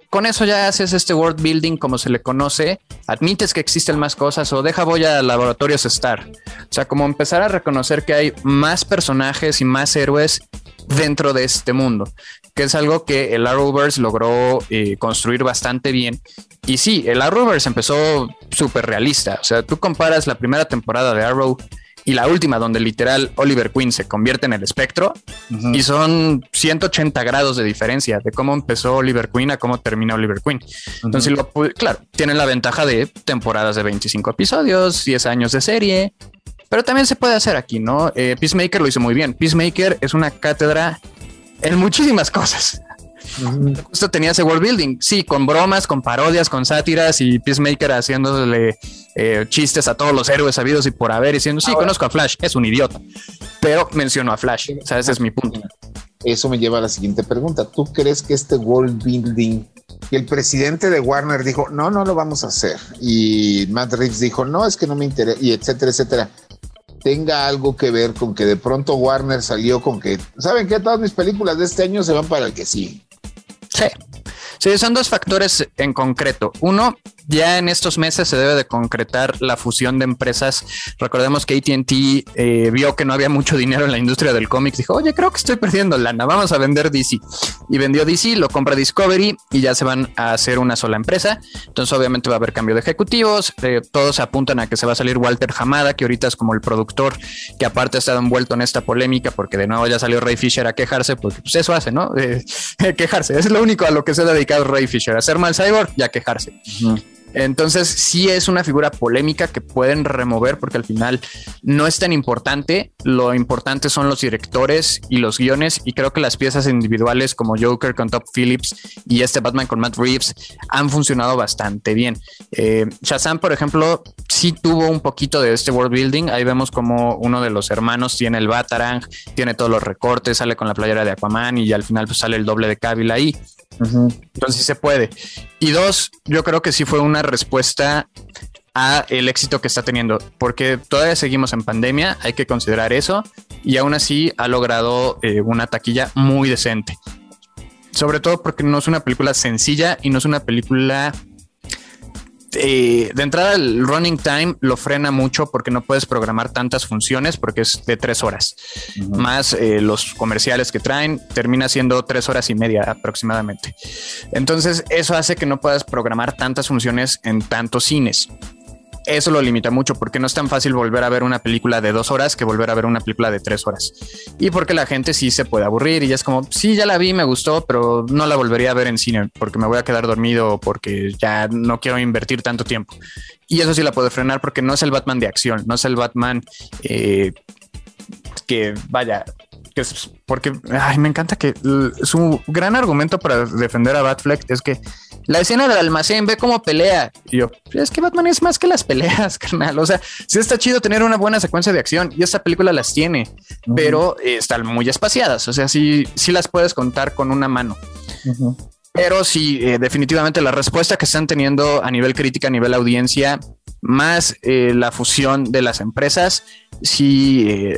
Con eso ya haces este world building como se le conoce, admites que existen más cosas o deja voy a laboratorios Star. O sea, como empezar a reconocer que hay más personajes y más héroes dentro de este mundo que es algo que el Arrowverse logró eh, construir bastante bien. Y sí, el Arrowverse empezó súper realista. O sea, tú comparas la primera temporada de Arrow y la última, donde literal Oliver Queen se convierte en el espectro, y son 180 grados de diferencia de cómo empezó Oliver Queen a cómo termina Oliver Queen. Entonces, lo, claro, tienen la ventaja de temporadas de 25 episodios, 10 años de serie, pero también se puede hacer aquí, ¿no? Eh, Peacemaker lo hizo muy bien. Peacemaker es una cátedra en muchísimas cosas. Justo tenía ese world building, sí, con bromas, con parodias, con sátiras y Peacemaker haciéndole eh, chistes a todos los héroes sabidos y por haber, diciendo, sí, conozco a Flash, es un idiota, pero menciono a Flash, o sea, ese es mi punto. Eso me lleva a la siguiente pregunta. ¿Tú crees que este world building, que el presidente de Warner dijo, no, no lo vamos a hacer, y Matt Reeves dijo, no, es que no me interesa, y etcétera, etcétera, tenga algo que ver con que de pronto Warner salió con que, ¿saben qué? Todas mis películas de este año se van para el que sí. Sí. Sí, son dos factores en concreto. Uno, ya en estos meses se debe de concretar la fusión de empresas. Recordemos que ATT eh, vio que no había mucho dinero en la industria del cómic. Dijo, oye, creo que estoy perdiendo lana, vamos a vender DC. Y vendió DC, lo compra Discovery y ya se van a hacer una sola empresa. Entonces obviamente va a haber cambio de ejecutivos. Eh, todos apuntan a que se va a salir Walter Hamada, que ahorita es como el productor, que aparte ha estado envuelto en esta polémica porque de nuevo ya salió Ray Fisher a quejarse, porque pues eso hace, ¿no? Eh, quejarse. Es lo único a lo que se ha Ray Fisher, hacer mal cyborg y a quejarse. Entonces, sí es una figura polémica que pueden remover porque al final no es tan importante. Lo importante son los directores y los guiones. Y creo que las piezas individuales como Joker con Top Phillips y este Batman con Matt Reeves han funcionado bastante bien. Eh, Shazam, por ejemplo, sí tuvo un poquito de este world building. Ahí vemos como uno de los hermanos tiene el Batarang, tiene todos los recortes, sale con la playera de Aquaman y al final pues sale el doble de Cavill ahí. Entonces sí se puede. Y dos, yo creo que sí fue una respuesta a el éxito que está teniendo, porque todavía seguimos en pandemia, hay que considerar eso, y aún así ha logrado eh, una taquilla muy decente. Sobre todo porque no es una película sencilla y no es una película eh, de entrada el running time lo frena mucho porque no puedes programar tantas funciones porque es de tres horas. Más eh, los comerciales que traen termina siendo tres horas y media aproximadamente. Entonces eso hace que no puedas programar tantas funciones en tantos cines eso lo limita mucho porque no es tan fácil volver a ver una película de dos horas que volver a ver una película de tres horas. Y porque la gente sí se puede aburrir y ya es como, sí, ya la vi, me gustó, pero no la volvería a ver en cine porque me voy a quedar dormido o porque ya no quiero invertir tanto tiempo. Y eso sí la puede frenar porque no es el Batman de acción, no es el Batman eh, que vaya, que es porque ay, me encanta que su gran argumento para defender a Batfleck es que la escena del almacén, ve cómo pelea. Y yo, es que Batman es más que las peleas, carnal. O sea, sí está chido tener una buena secuencia de acción y esta película las tiene, pero están muy espaciadas. O sea, sí, sí las puedes contar con una mano. Pero sí, eh, definitivamente la respuesta que están teniendo a nivel crítica, a nivel audiencia, más eh, la fusión de las empresas, sí eh,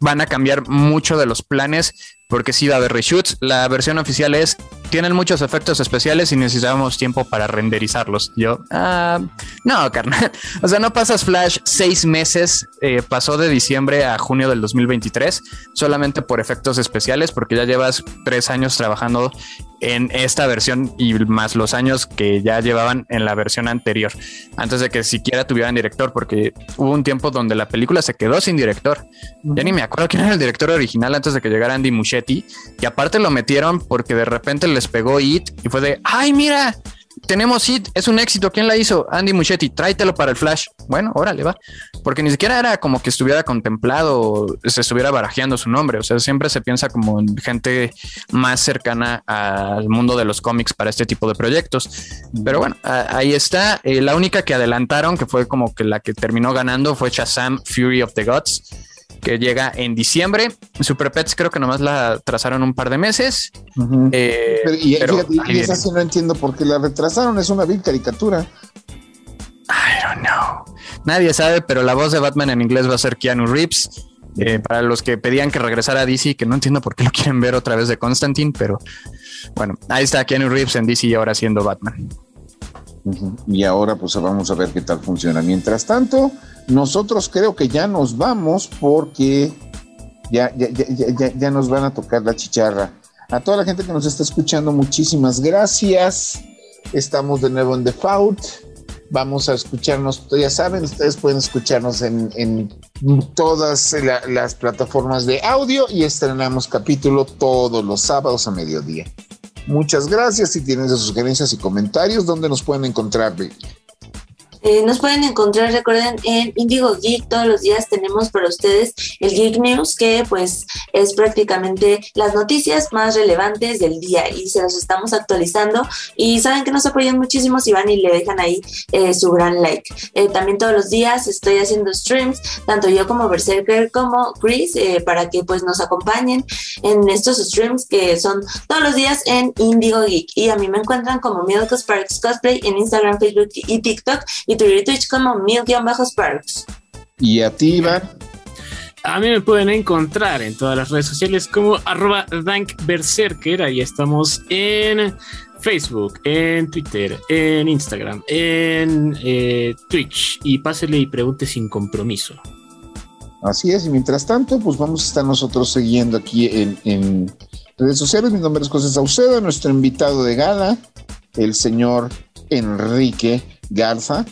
van a cambiar mucho de los planes porque sí va a haber reshoots. La versión oficial es, tienen muchos efectos especiales y necesitamos tiempo para renderizarlos. Yo, ah, no, carnal. O sea, no pasas Flash seis meses, eh, pasó de diciembre a junio del 2023, solamente por efectos especiales, porque ya llevas tres años trabajando en esta versión y más los años que ya llevaban en la versión anterior, antes de que siquiera tuvieran director, porque hubo un tiempo donde la película se quedó sin director. Ya ni me acuerdo quién era el director original antes de que llegara Andy Muschietti, y aparte lo metieron porque de repente les pegó It y fue de, ay, mira, tenemos It, es un éxito. ¿Quién la hizo? Andy Muchetti, tráetelo para el Flash. Bueno, órale, va. Porque ni siquiera era como que estuviera contemplado se estuviera barajeando su nombre. O sea, siempre se piensa como en gente más cercana al mundo de los cómics para este tipo de proyectos. Pero bueno, ahí está. Eh, la única que adelantaron, que fue como que la que terminó ganando, fue Shazam Fury of the Gods que llega en diciembre. Super Pets creo que nomás la trazaron un par de meses. Eh, y, esa sí no entiendo por qué la retrasaron, es una vil caricatura. I don't know. Nadie sabe, pero la voz de Batman en inglés va a ser Keanu Reeves. Eh, para los que pedían que regresara a DC, que no entiendo por qué lo quieren ver otra vez de Constantine, pero bueno, ahí está Keanu Reeves en DC y ahora siendo Batman. Y ahora pues vamos a ver qué tal funciona. Mientras tanto, nosotros creo que ya nos vamos porque ya, ya, ya, ya, nos van a tocar la chicharra. A toda la gente que nos está escuchando, muchísimas gracias. Estamos de nuevo en Default. Vamos a escucharnos, ya saben, ustedes pueden escucharnos en, todas las plataformas de audio y estrenamos capítulo todos los sábados a mediodía. Muchas gracias. Si tienen sugerencias y comentarios, ¿dónde nos pueden encontrar, eh, nos pueden encontrar, recuerden, en Indigo Geek. Todos los días tenemos para ustedes el Geek News, que pues es prácticamente las noticias más relevantes del día y se las estamos actualizando. Y saben que nos apoyan muchísimo si van y le dejan ahí eh, su gran like. Eh, también todos los días estoy haciendo streams, tanto yo como Berserker como Chris, para que pues nos acompañen en estos streams que son todos los días en Indigo Geek. Y a mí me encuentran como Milk Sparks Cosplay en Instagram, Facebook y TikTok. Twitter Twitch como mil-sparks. ¿Y a ti, Iván? A mí me pueden encontrar en todas las redes sociales como arroba dankberserker. Ahí estamos en Facebook, en Twitter, en Instagram, en eh, Twitch. Y pásele y pregunte sin compromiso. Así es, y mientras tanto, pues vamos a estar nosotros siguiendo aquí en, en redes sociales. Mi nombre es José Saucedo, nuestro invitado de gala, el señor Enrique Garza.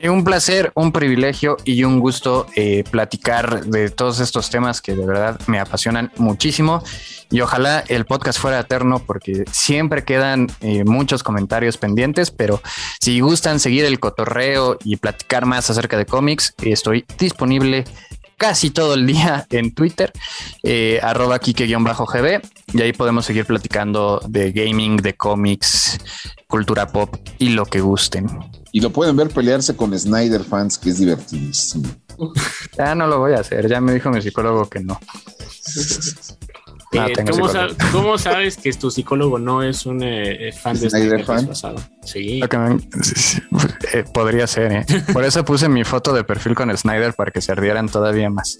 Un placer, un privilegio y un gusto eh, platicar de todos estos temas que de verdad me apasionan muchísimo. Y ojalá el podcast fuera eterno porque siempre quedan eh, muchos comentarios pendientes, pero si gustan seguir el cotorreo y platicar más acerca de cómics, estoy disponible casi todo el día en Twitter, eh, arroba kike-gb, y ahí podemos seguir platicando de gaming, de cómics, cultura pop y lo que gusten. Y lo pueden ver pelearse con Snyder fans, que es divertidísimo. Ya no lo voy a hacer, ya me dijo mi psicólogo que no. Eh, ¿cómo, sabes que tu psicólogo no es un eh, fan de Snyder fan? Sí. Eh, podría ser, ¿eh? Por eso puse mi foto de perfil con Snyder para que se ardieran todavía más.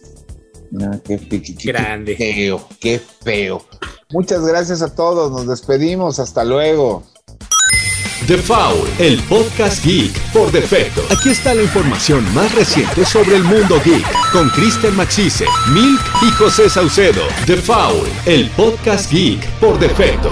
qué, Grande. qué feo, qué feo. Muchas gracias a todos, nos despedimos, hasta luego. The Foul, el podcast geek por defecto. Aquí está la información más reciente sobre el mundo geek con Kristen Maxise, Milk y José Saucedo. The Foul, el podcast geek por defecto.